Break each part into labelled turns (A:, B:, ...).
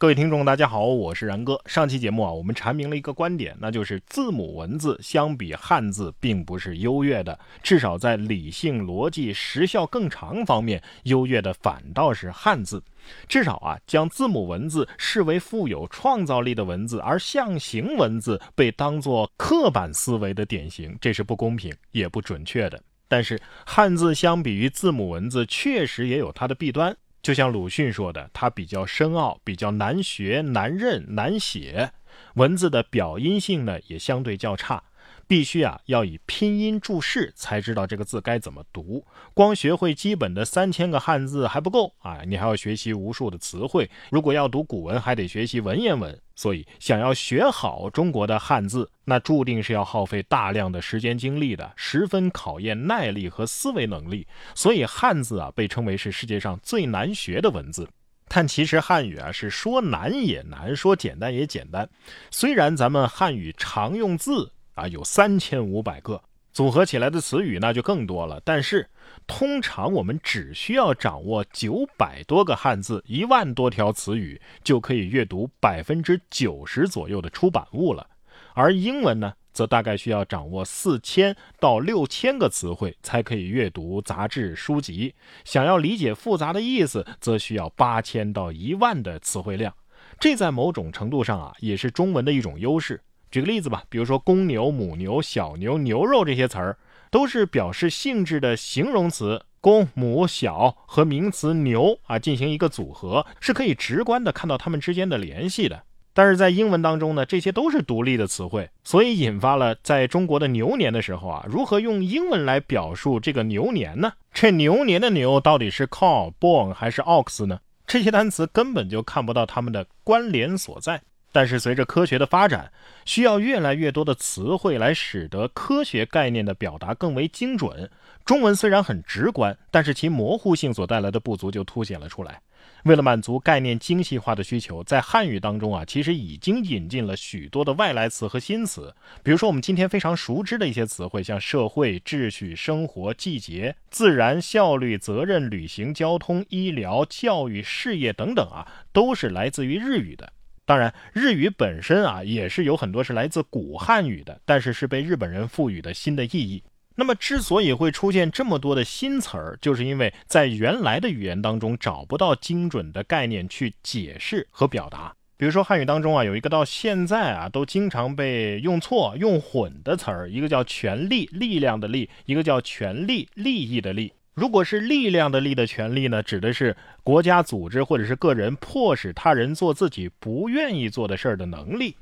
A: 各位听众，大家好，我是然哥。上期节目啊，我们阐明了一个观点，那就是字母文字相比汉字并不是优越的，至少在理性、逻辑、时效更长方面，优越的反倒是汉字。至少啊，将字母文字视为富有创造力的文字，而象形文字被当作刻板思维的典型，这是不公平也不准确的。但是汉字相比于字母文字，确实也有它的弊端。就像鲁迅说的，它比较深奥，比较难学、难认、难写，文字的表音性呢也相对较差。必须啊，要以拼音注释才知道这个字该怎么读。光学会基本的三千个汉字还不够啊，你还要学习无数的词汇。如果要读古文，还得学习文言文。所以，想要学好中国的汉字，那注定是要耗费大量的时间精力的，十分考验耐力和思维能力。所以，汉字啊被称为是世界上最难学的文字。但其实汉语啊是说难也难，说简单也简单。虽然咱们汉语常用字。啊，有三千五百个组合起来的词语，那就更多了。但是，通常我们只需要掌握九百多个汉字，一万多条词语，就可以阅读百分之九十左右的出版物了。而英文呢，则大概需要掌握四千到六千个词汇，才可以阅读杂志书籍。想要理解复杂的意思，则需要八千到一万的词汇量。这在某种程度上啊，也是中文的一种优势。举个例子吧，比如说公牛、母牛、小牛、牛肉这些词儿，都是表示性质的形容词，公、母、小和名词牛啊进行一个组合，是可以直观的看到它们之间的联系的。但是在英文当中呢，这些都是独立的词汇，所以引发了在中国的牛年的时候啊，如何用英文来表述这个牛年呢？这牛年的牛到底是 cow、born 还是 ox 呢？这些单词根本就看不到它们的关联所在。但是随着科学的发展，需要越来越多的词汇来使得科学概念的表达更为精准。中文虽然很直观，但是其模糊性所带来的不足就凸显了出来。为了满足概念精细化的需求，在汉语当中啊，其实已经引进了许多的外来词和新词。比如说我们今天非常熟知的一些词汇，像社会、秩序、生活、季节、自然、效率、责任、旅行、交通、医疗、教育、事业等等啊，都是来自于日语的。当然，日语本身啊也是有很多是来自古汉语的，但是是被日本人赋予的新的意义。那么，之所以会出现这么多的新词儿，就是因为在原来的语言当中找不到精准的概念去解释和表达。比如说汉语当中啊，有一个到现在啊都经常被用错、用混的词儿，一个叫权力、力量的力，一个叫权力、利益的利。如果是力量的力的权利呢，指的是国家组织或者是个人迫使他人做自己不愿意做的事儿的能力；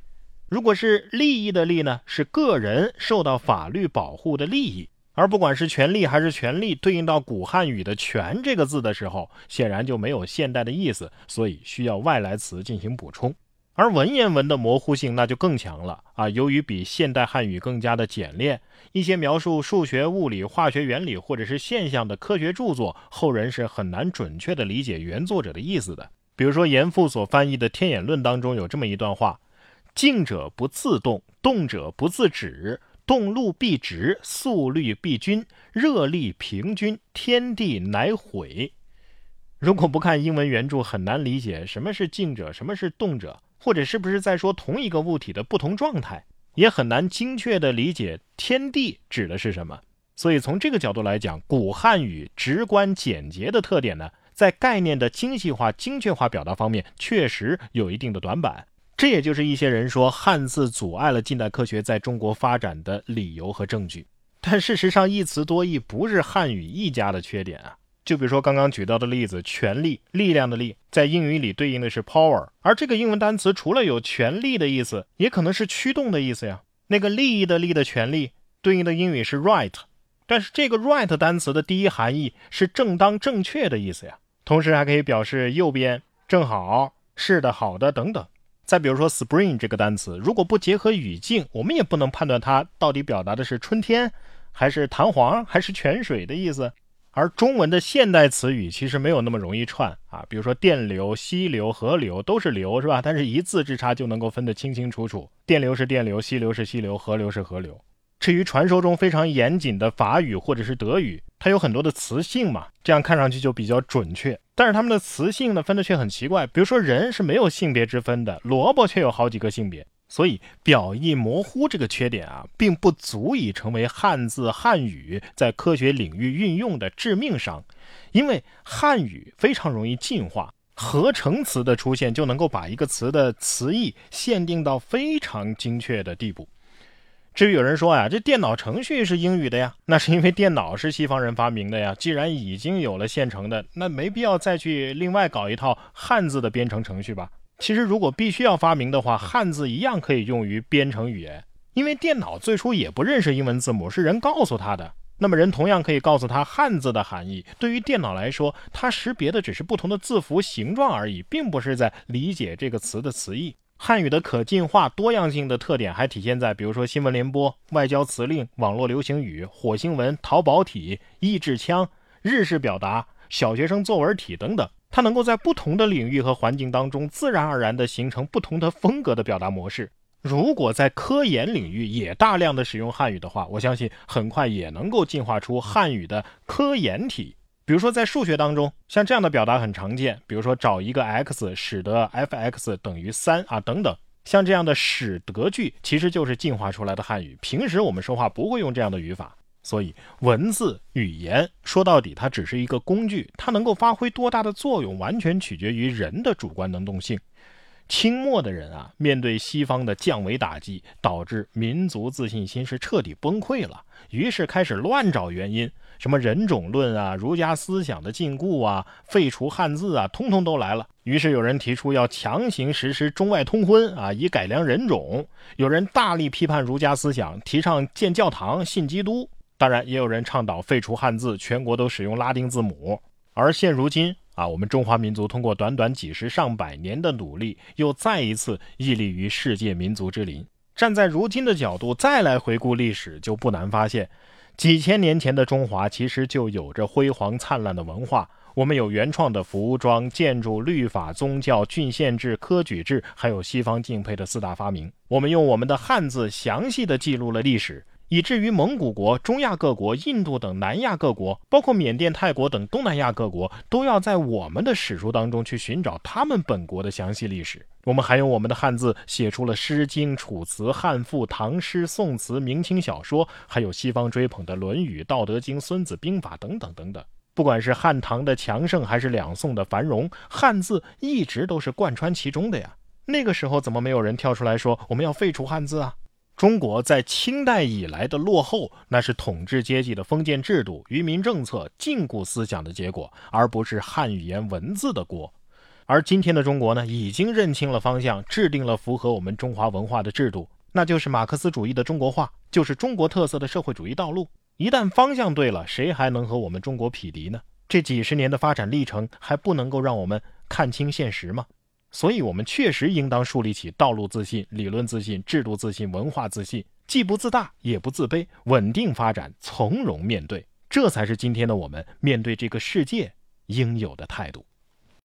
A: 如果是利益的利呢，是个人受到法律保护的利益。而不管是权利还是权利，对应到古汉语的“权”这个字的时候，显然就没有现代的意思，所以需要外来词进行补充。而文言文的模糊性那就更强了啊！由于比现代汉语更加的简练，一些描述数学、物理、化学原理或者是现象的科学著作，后人是很难准确的理解原作者的意思的。比如说严复所翻译的《天演论》当中有这么一段话：“静者不自动，动者不自止，动路必直，速率必均，热力平均，天地乃毁。”如果不看英文原著，很难理解什么是静者，什么是动者。或者是不是在说同一个物体的不同状态，也很难精确地理解天地指的是什么。所以从这个角度来讲，古汉语直观简洁的特点呢，在概念的精细化、精确化表达方面，确实有一定的短板。这也就是一些人说汉字阻碍了近代科学在中国发展的理由和证据。但事实上，一词多义不是汉语一家的缺点啊。就比如说刚刚举到的例子，权力、力量的力，在英语里对应的是 power，而这个英文单词除了有权力的意思，也可能是驱动的意思呀。那个利益的利的权利，对应的英语是 right，但是这个 right 单词的第一含义是正当、正确的意思呀，同时还可以表示右边、正好、是的、好的等等。再比如说 spring 这个单词，如果不结合语境，我们也不能判断它到底表达的是春天，还是弹簧，还是泉水的意思。而中文的现代词语其实没有那么容易串啊，比如说电流、溪流、河流都是流，是吧？但是一字之差就能够分得清清楚楚，电流是电流，溪流是溪流，河流是河流。至于传说中非常严谨的法语或者是德语，它有很多的词性嘛，这样看上去就比较准确。但是它们的词性呢分的却很奇怪，比如说人是没有性别之分的，萝卜却有好几个性别。所以表意模糊这个缺点啊，并不足以成为汉字汉语在科学领域运用的致命伤，因为汉语非常容易进化，合成词的出现就能够把一个词的词义限定到非常精确的地步。至于有人说啊，这电脑程序是英语的呀，那是因为电脑是西方人发明的呀。既然已经有了现成的，那没必要再去另外搞一套汉字的编程程序吧。其实，如果必须要发明的话，汉字一样可以用于编程语言，因为电脑最初也不认识英文字母，是人告诉他的。那么，人同样可以告诉他汉字的含义。对于电脑来说，它识别的只是不同的字符形状而已，并不是在理解这个词的词义。汉语的可进化、多样性的特点还体现在，比如说新闻联播、外交辞令、网络流行语、火星文、淘宝体、意志腔、日式表达、小学生作文体等等。它能够在不同的领域和环境当中自然而然地形成不同的风格的表达模式。如果在科研领域也大量的使用汉语的话，我相信很快也能够进化出汉语的科研体。比如说在数学当中，像这样的表达很常见，比如说找一个 x 使得 f(x) 等于三啊等等，像这样的使得句其实就是进化出来的汉语。平时我们说话不会用这样的语法。所以，文字语言说到底，它只是一个工具，它能够发挥多大的作用，完全取决于人的主观能动性。清末的人啊，面对西方的降维打击，导致民族自信心是彻底崩溃了，于是开始乱找原因，什么人种论啊、儒家思想的禁锢啊、废除汉字啊，通通都来了。于是有人提出要强行实施中外通婚啊，以改良人种；有人大力批判儒家思想，提倡建教堂、信基督。当然，也有人倡导废除汉字，全国都使用拉丁字母。而现如今啊，我们中华民族通过短短几十上百年的努力，又再一次屹立于世界民族之林。站在如今的角度再来回顾历史，就不难发现，几千年前的中华其实就有着辉煌灿烂的文化。我们有原创的服装、建筑、律法、宗教、郡县制、科举制，还有西方敬佩的四大发明。我们用我们的汉字详细的记录了历史。以至于蒙古国、中亚各国、印度等南亚各国，包括缅甸、泰国等东南亚各国，都要在我们的史书当中去寻找他们本国的详细历史。我们还用我们的汉字写出了《诗经》《楚辞》《汉赋》《唐诗》《宋词》明清小说，还有西方追捧的《论语》《道德经》《孙子兵法》等等等等。不管是汉唐的强盛，还是两宋的繁荣，汉字一直都是贯穿其中的呀。那个时候怎么没有人跳出来说我们要废除汉字啊？中国在清代以来的落后，那是统治阶级的封建制度、愚民政策、禁锢思想的结果，而不是汉语言文字的锅。而今天的中国呢，已经认清了方向，制定了符合我们中华文化的制度，那就是马克思主义的中国化，就是中国特色的社会主义道路。一旦方向对了，谁还能和我们中国匹敌呢？这几十年的发展历程，还不能够让我们看清现实吗？所以，我们确实应当树立起道路自信、理论自信、制度自信、文化自信，既不自大，也不自卑，稳定发展，从容面对，这才是今天的我们面对这个世界应有的态度。